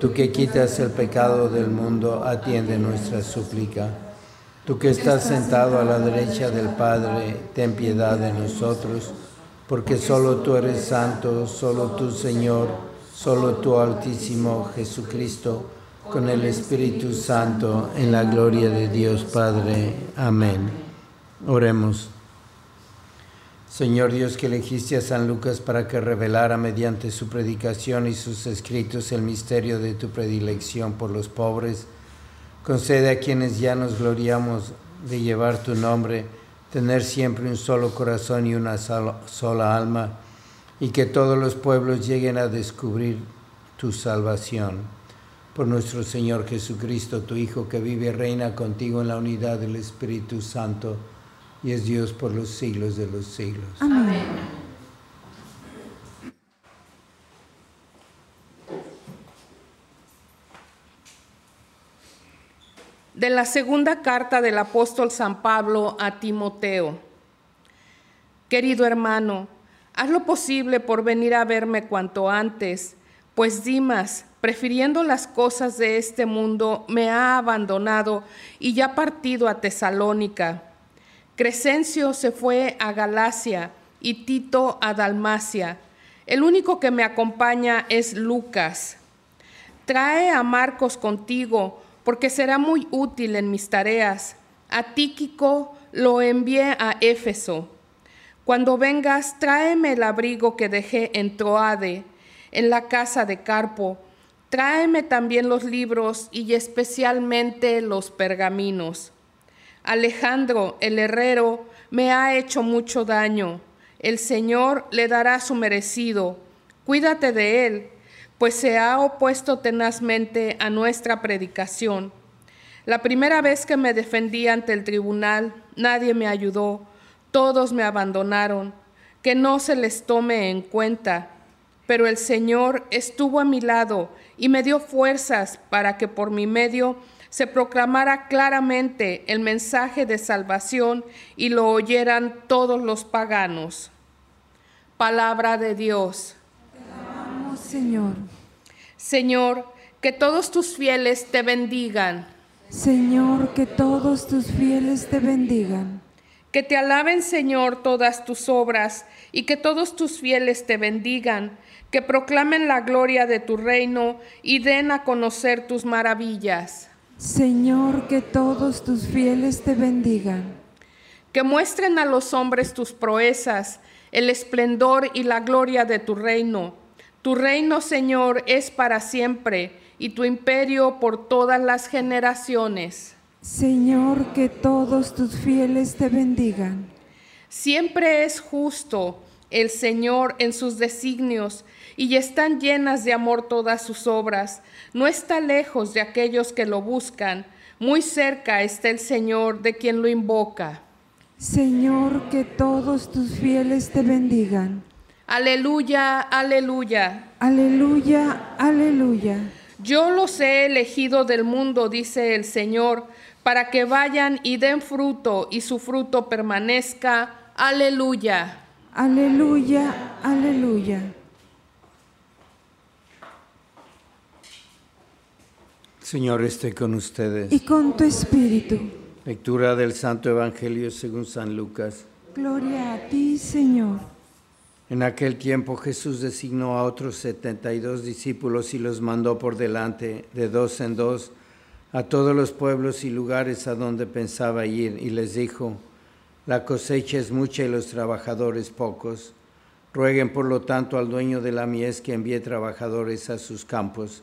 Tú que quitas el pecado del mundo, atiende nuestra súplica. Tú que estás sentado a la derecha del Padre, ten piedad de nosotros, porque solo tú eres santo, solo tú Señor, solo tú Altísimo Jesucristo, con el Espíritu Santo, en la gloria de Dios Padre. Amén. Oremos. Señor Dios que elegiste a San Lucas para que revelara mediante su predicación y sus escritos el misterio de tu predilección por los pobres, concede a quienes ya nos gloriamos de llevar tu nombre, tener siempre un solo corazón y una sola alma, y que todos los pueblos lleguen a descubrir tu salvación. Por nuestro Señor Jesucristo, tu Hijo, que vive y reina contigo en la unidad del Espíritu Santo, y es Dios por los siglos de los siglos. Amén. De la segunda carta del apóstol San Pablo a Timoteo. Querido hermano, haz lo posible por venir a verme cuanto antes, pues Dimas, prefiriendo las cosas de este mundo, me ha abandonado y ya partido a Tesalónica Crescencio se fue a Galacia y Tito a Dalmacia. El único que me acompaña es Lucas. Trae a Marcos contigo, porque será muy útil en mis tareas. A Tíquico lo envié a Éfeso. Cuando vengas, tráeme el abrigo que dejé en Troade, en la casa de Carpo. Tráeme también los libros y especialmente los pergaminos. Alejandro, el herrero, me ha hecho mucho daño. El Señor le dará su merecido. Cuídate de él, pues se ha opuesto tenazmente a nuestra predicación. La primera vez que me defendí ante el tribunal, nadie me ayudó, todos me abandonaron, que no se les tome en cuenta. Pero el Señor estuvo a mi lado y me dio fuerzas para que por mi medio se proclamara claramente el mensaje de salvación y lo oyeran todos los paganos. Palabra de Dios. Señor. Señor, que todos tus fieles te bendigan. Señor, que todos tus fieles te bendigan. Que te alaben, Señor, todas tus obras, y que todos tus fieles te bendigan, que proclamen la gloria de tu reino y den a conocer tus maravillas. Señor, que todos tus fieles te bendigan. Que muestren a los hombres tus proezas, el esplendor y la gloria de tu reino. Tu reino, Señor, es para siempre y tu imperio por todas las generaciones. Señor, que todos tus fieles te bendigan. Siempre es justo el Señor en sus designios y están llenas de amor todas sus obras. No está lejos de aquellos que lo buscan, muy cerca está el Señor de quien lo invoca. Señor, que todos tus fieles te bendigan. Aleluya, aleluya. Aleluya, aleluya. Yo los he elegido del mundo, dice el Señor, para que vayan y den fruto y su fruto permanezca. Aleluya. Aleluya, aleluya. Señor esté con ustedes. Y con tu espíritu. Lectura del Santo Evangelio según San Lucas. Gloria a ti, Señor. En aquel tiempo Jesús designó a otros setenta y dos discípulos y los mandó por delante, de dos en dos, a todos los pueblos y lugares a donde pensaba ir, y les dijo, la cosecha es mucha y los trabajadores pocos. Rueguen por lo tanto al dueño de la mies que envíe trabajadores a sus campos.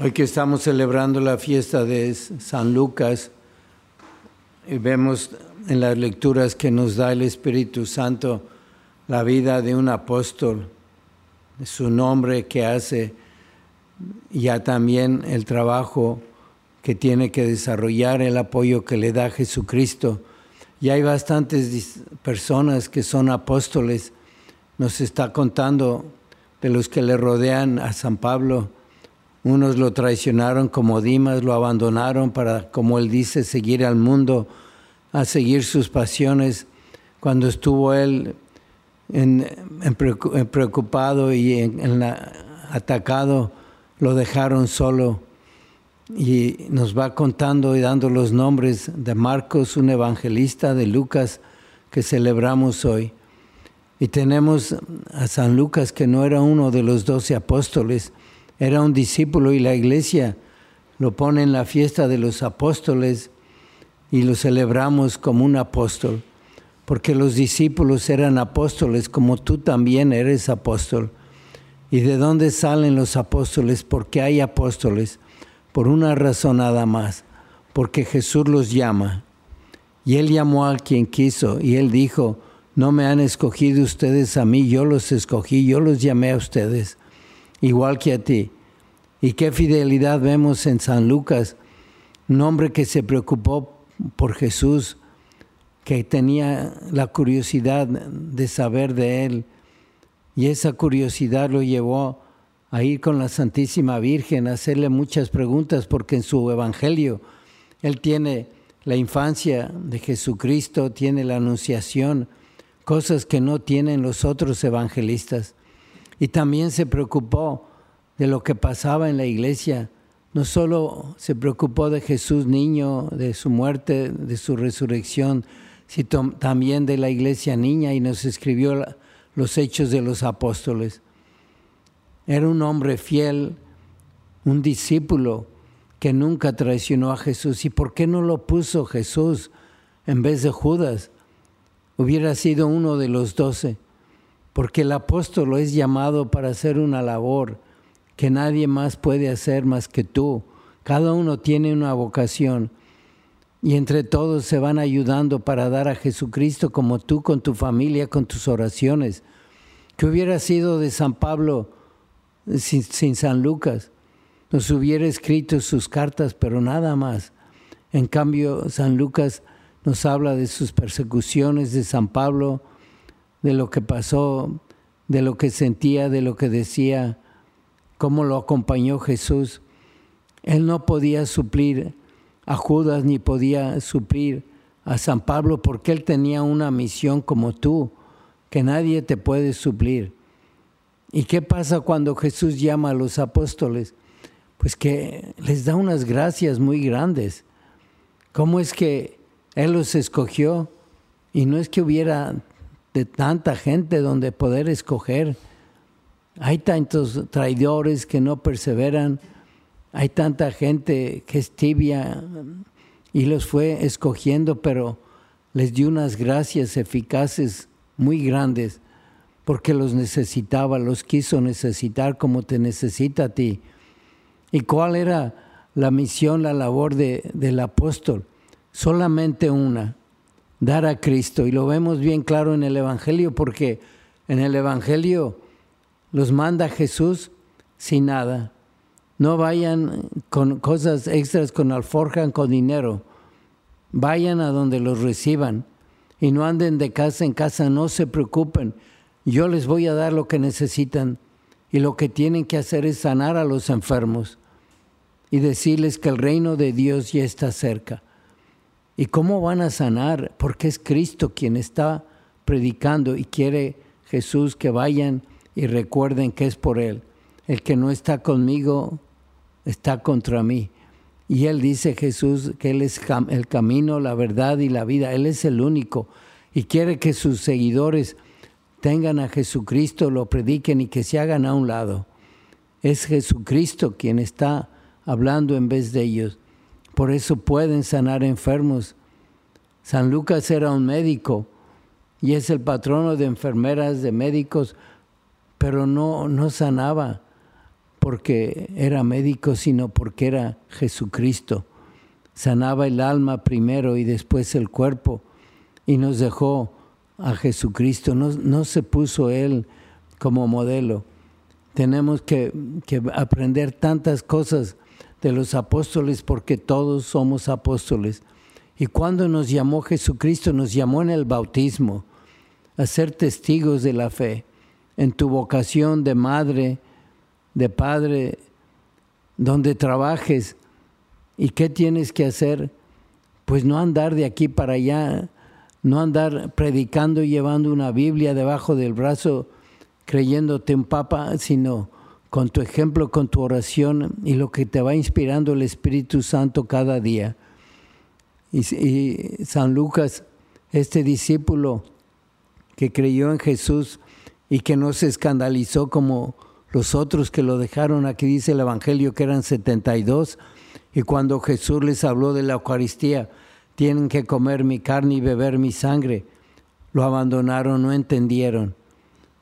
Hoy que estamos celebrando la fiesta de San Lucas, y vemos en las lecturas que nos da el Espíritu Santo la vida de un apóstol, su nombre que hace, ya también el trabajo que tiene que desarrollar, el apoyo que le da Jesucristo. Y hay bastantes personas que son apóstoles. Nos está contando de los que le rodean a San Pablo unos lo traicionaron como Dimas, lo abandonaron para, como él dice, seguir al mundo, a seguir sus pasiones. Cuando estuvo él preocupado y atacado, lo dejaron solo. Y nos va contando y dando los nombres de Marcos, un evangelista, de Lucas, que celebramos hoy. Y tenemos a San Lucas, que no era uno de los doce apóstoles, era un discípulo y la iglesia lo pone en la fiesta de los apóstoles y lo celebramos como un apóstol, porque los discípulos eran apóstoles como tú también eres apóstol. ¿Y de dónde salen los apóstoles? Porque hay apóstoles, por una razón nada más, porque Jesús los llama. Y él llamó a quien quiso y él dijo, no me han escogido ustedes a mí, yo los escogí, yo los llamé a ustedes, igual que a ti. Y qué fidelidad vemos en San Lucas, un hombre que se preocupó por Jesús, que tenía la curiosidad de saber de él. Y esa curiosidad lo llevó a ir con la Santísima Virgen, a hacerle muchas preguntas, porque en su Evangelio él tiene la infancia de Jesucristo, tiene la anunciación, cosas que no tienen los otros evangelistas. Y también se preocupó de lo que pasaba en la iglesia. No solo se preocupó de Jesús niño, de su muerte, de su resurrección, sino también de la iglesia niña y nos escribió los hechos de los apóstoles. Era un hombre fiel, un discípulo que nunca traicionó a Jesús. ¿Y por qué no lo puso Jesús en vez de Judas? hubiera sido uno de los doce, porque el apóstol es llamado para hacer una labor que nadie más puede hacer más que tú. Cada uno tiene una vocación y entre todos se van ayudando para dar a Jesucristo como tú con tu familia, con tus oraciones. Que hubiera sido de San Pablo sin San Lucas? Nos hubiera escrito sus cartas, pero nada más. En cambio, San Lucas nos habla de sus persecuciones de San Pablo, de lo que pasó, de lo que sentía, de lo que decía, cómo lo acompañó Jesús. Él no podía suplir a Judas ni podía suplir a San Pablo porque él tenía una misión como tú, que nadie te puede suplir. ¿Y qué pasa cuando Jesús llama a los apóstoles? Pues que les da unas gracias muy grandes. ¿Cómo es que él los escogió y no es que hubiera de tanta gente donde poder escoger. Hay tantos traidores que no perseveran, hay tanta gente que es tibia y los fue escogiendo, pero les dio unas gracias eficaces muy grandes porque los necesitaba, los quiso necesitar como te necesita a ti. ¿Y cuál era la misión, la labor de, del apóstol? solamente una, dar a Cristo. Y lo vemos bien claro en el Evangelio porque en el Evangelio los manda Jesús sin nada. No vayan con cosas extras, con alforja, con dinero. Vayan a donde los reciban y no anden de casa en casa, no se preocupen. Yo les voy a dar lo que necesitan y lo que tienen que hacer es sanar a los enfermos y decirles que el reino de Dios ya está cerca. ¿Y cómo van a sanar? Porque es Cristo quien está predicando y quiere Jesús que vayan y recuerden que es por Él. El que no está conmigo está contra mí. Y Él dice Jesús que Él es el camino, la verdad y la vida. Él es el único. Y quiere que sus seguidores tengan a Jesucristo, lo prediquen y que se hagan a un lado. Es Jesucristo quien está hablando en vez de ellos. Por eso pueden sanar enfermos. San Lucas era un médico y es el patrono de enfermeras, de médicos, pero no, no sanaba porque era médico, sino porque era Jesucristo. Sanaba el alma primero y después el cuerpo y nos dejó a Jesucristo. No, no se puso Él como modelo. Tenemos que, que aprender tantas cosas de los apóstoles porque todos somos apóstoles. Y cuando nos llamó Jesucristo, nos llamó en el bautismo a ser testigos de la fe, en tu vocación de madre, de padre, donde trabajes. ¿Y qué tienes que hacer? Pues no andar de aquí para allá, no andar predicando y llevando una Biblia debajo del brazo creyéndote un papa, sino con tu ejemplo, con tu oración y lo que te va inspirando el Espíritu Santo cada día. Y, San Lucas, este discípulo que creyó en Jesús y que no se escandalizó como los otros que lo dejaron, aquí dice el Evangelio que eran 72, y cuando Jesús les habló de la Eucaristía, tienen que comer mi carne y beber mi sangre, lo abandonaron, no entendieron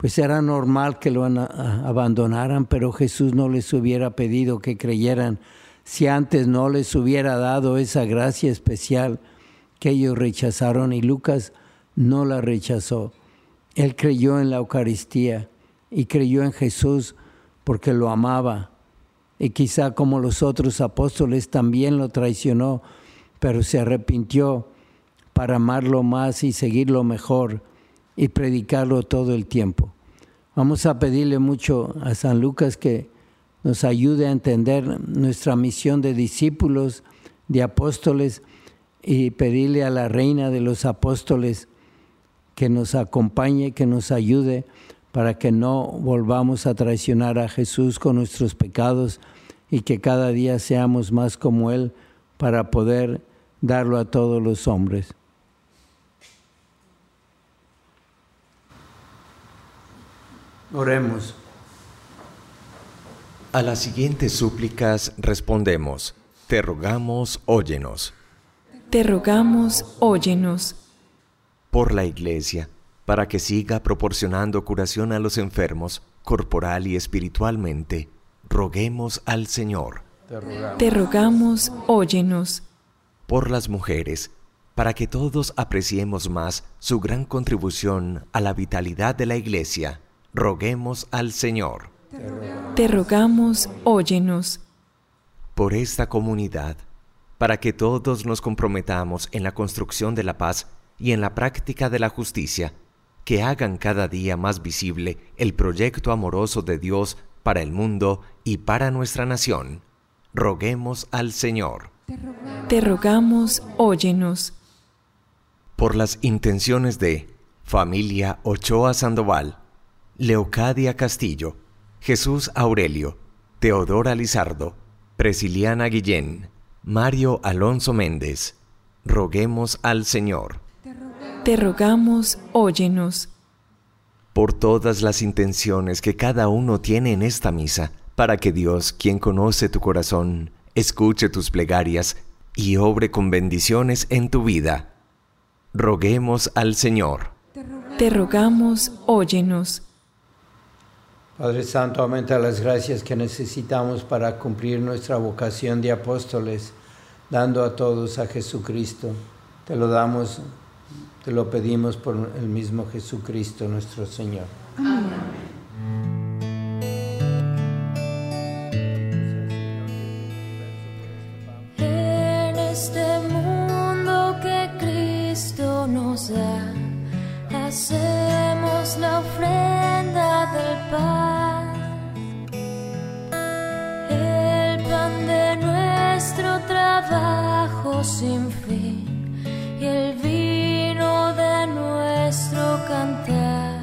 pues era normal que lo abandonaran, pero Jesús no les hubiera pedido que creyeran si antes no les hubiera dado esa gracia especial que ellos rechazaron y Lucas no la rechazó. Él creyó en la Eucaristía y creyó en Jesús porque lo amaba. Y quizá como los otros apóstoles también lo traicionó, pero se arrepintió para amarlo más y seguirlo mejor y predicarlo todo el tiempo. Vamos a pedirle mucho a San Lucas que nos ayude a entender nuestra misión de discípulos, de apóstoles, y pedirle a la reina de los apóstoles que nos acompañe, que nos ayude para que no volvamos a traicionar a Jesús con nuestros pecados y que cada día seamos más como Él para poder darlo a todos los hombres. Oremos. A las siguientes súplicas respondemos, te rogamos, óyenos. Te rogamos, óyenos. Por la Iglesia, para que siga proporcionando curación a los enfermos, corporal y espiritualmente, roguemos al Señor. Te rogamos, óyenos. Por las mujeres, para que todos apreciemos más su gran contribución a la vitalidad de la Iglesia, roguemos al Señor. Te rogamos, óyenos. Por esta comunidad, para que todos nos comprometamos en la construcción de la paz y en la práctica de la justicia, que hagan cada día más visible el proyecto amoroso de Dios para el mundo y para nuestra nación. Roguemos al Señor. Te rogamos, óyenos. Por las intenciones de familia Ochoa Sandoval, Leocadia Castillo, Jesús Aurelio, Teodora Lizardo, Presiliana Guillén, Mario Alonso Méndez, roguemos al Señor. Te rogamos, óyenos. Por todas las intenciones que cada uno tiene en esta misa, para que Dios, quien conoce tu corazón, escuche tus plegarias y obre con bendiciones en tu vida. Roguemos al Señor. Te rogamos, óyenos. Padre Santo, aumenta las gracias que necesitamos para cumplir nuestra vocación de apóstoles, dando a todos a Jesucristo. Te lo damos, te lo pedimos por el mismo Jesucristo nuestro Señor. En sin fin y el vino de nuestro cantar.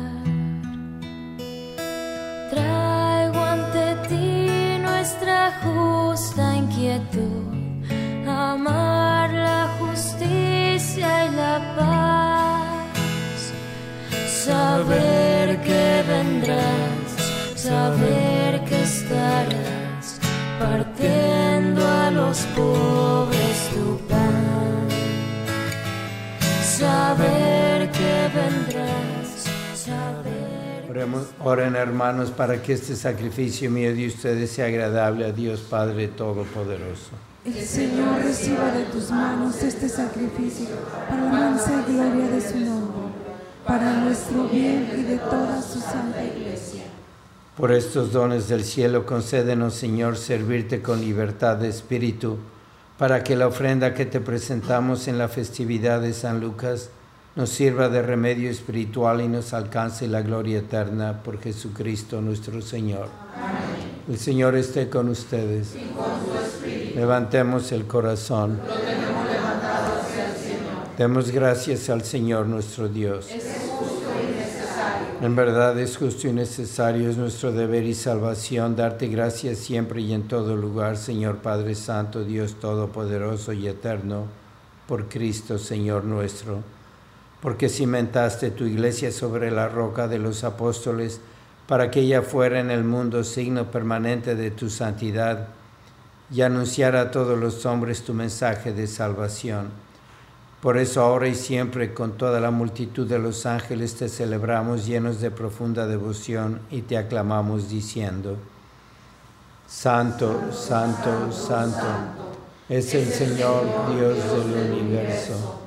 Traigo ante ti nuestra justa inquietud, amar la justicia y la paz, saber que vendrás, saber que estarás partiendo a los pobres Saber que vendrás, saber. Oremos, oren hermanos para que este sacrificio mío de ustedes sea agradable a Dios Padre Todopoderoso. El Señor reciba de tus manos este sacrificio para la gloria de su nombre, para nuestro bien y de toda su santa iglesia. Por estos dones del cielo, concédenos, Señor, servirte con libertad de espíritu, para que la ofrenda que te presentamos en la festividad de San Lucas nos sirva de remedio espiritual y nos alcance la gloria eterna por Jesucristo nuestro Señor. Amén. El Señor esté con ustedes. Y con su espíritu. Levantemos el corazón. Lo tenemos levantado hacia el Señor. Demos gracias al Señor nuestro Dios. Es en verdad es justo y necesario, es nuestro deber y salvación darte gracias siempre y en todo lugar, Señor Padre Santo, Dios Todopoderoso y Eterno, por Cristo, Señor nuestro, porque cimentaste tu iglesia sobre la roca de los apóstoles, para que ella fuera en el mundo signo permanente de tu santidad y anunciara a todos los hombres tu mensaje de salvación por eso ahora y siempre con toda la multitud de los ángeles te celebramos llenos de profunda devoción y te aclamamos diciendo, Santo, Santo, Santo, es el Señor Dios del universo.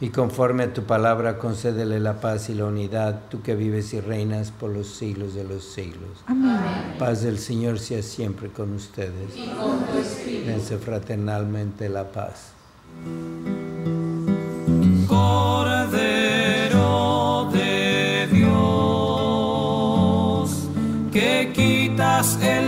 y conforme a tu palabra concédele la paz y la unidad, tú que vives y reinas por los siglos de los siglos. Amén. Paz del Señor sea siempre con ustedes. Y con tu espíritu. fraternalmente la paz. Cordero de Dios, que quitas el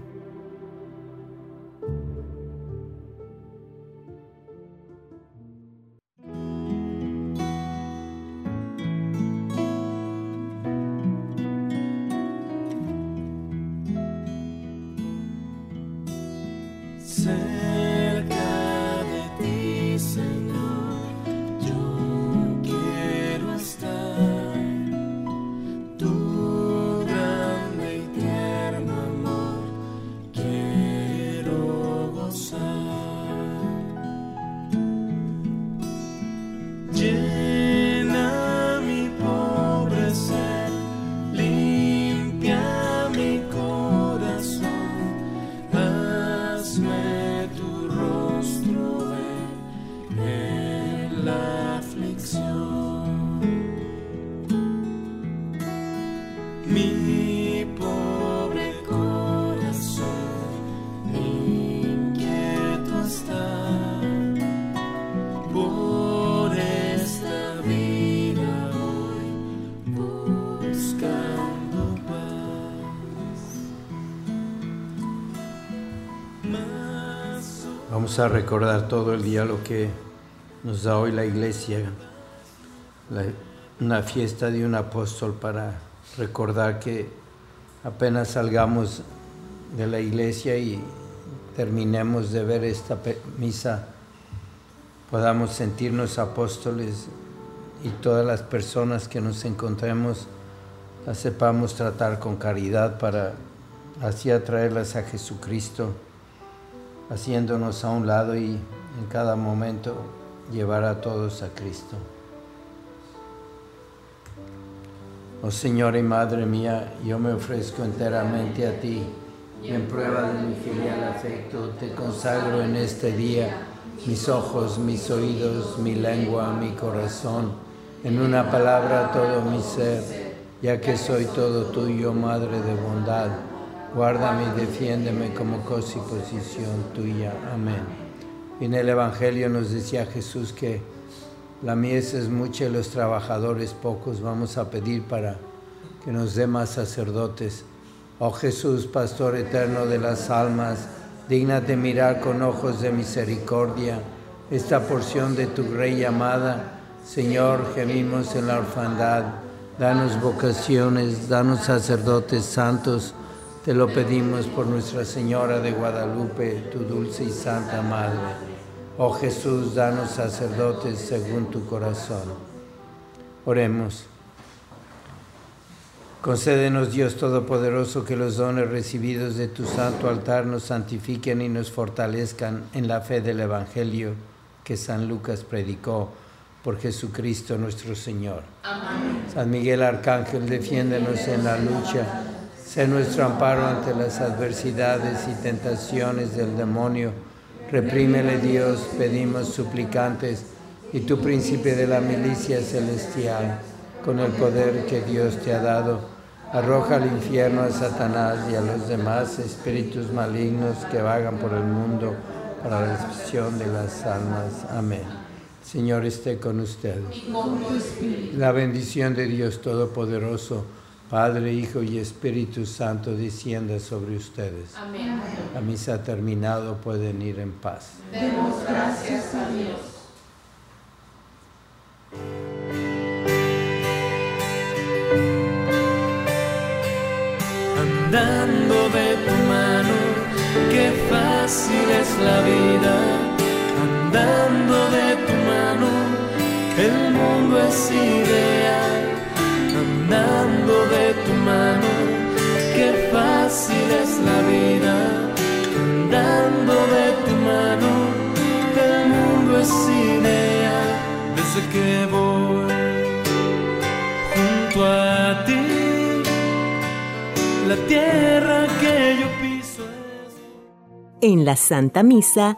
Vamos a recordar todo el día lo que nos da hoy la iglesia, una fiesta de un apóstol para recordar que apenas salgamos de la iglesia y terminemos de ver esta misa, podamos sentirnos apóstoles y todas las personas que nos encontremos las sepamos tratar con caridad para así atraerlas a Jesucristo haciéndonos a un lado y en cada momento llevar a todos a Cristo. Oh Señor y Madre mía, yo me ofrezco enteramente a ti y en prueba de mi filial afecto te consagro en este día mis ojos, mis oídos, mi lengua, mi corazón, en una palabra todo mi ser, ya que soy todo tuyo, Madre de bondad Guárdame y defiéndeme como cosa y posición tuya. Amén. En el Evangelio nos decía Jesús que la mies es mucha y los trabajadores pocos. Vamos a pedir para que nos dé más sacerdotes. Oh Jesús, Pastor eterno de las almas, dignate mirar con ojos de misericordia esta porción de tu Rey amada. Señor, gemimos en la orfandad. Danos vocaciones, danos sacerdotes santos te lo pedimos por Nuestra Señora de Guadalupe, tu dulce y santa Madre. Oh Jesús, danos sacerdotes según tu corazón. Oremos. Concédenos, Dios Todopoderoso, que los dones recibidos de tu santo altar nos santifiquen y nos fortalezcan en la fe del Evangelio que San Lucas predicó por Jesucristo nuestro Señor. Amén. San Miguel Arcángel, defiéndenos en la lucha Sé nuestro amparo ante las adversidades y tentaciones del demonio. Reprímele Dios, pedimos suplicantes, y tu príncipe de la milicia celestial, con el poder que Dios te ha dado, arroja al infierno a Satanás y a los demás espíritus malignos que vagan por el mundo para la destrucción de las almas. Amén. Señor esté con ustedes. La bendición de Dios Todopoderoso, Padre, Hijo y Espíritu Santo, descienda sobre ustedes. Amén. La misa ha terminado, pueden ir en paz. Demos gracias a Dios. Andando de tu mano, qué fácil es la vida. Andando de tu mano, el mundo es ideal. Andando de tu mano, qué fácil es la vida. Andando de tu mano, el mundo es ideal. Desde que voy junto a ti la tierra que yo piso es... En la Santa Misa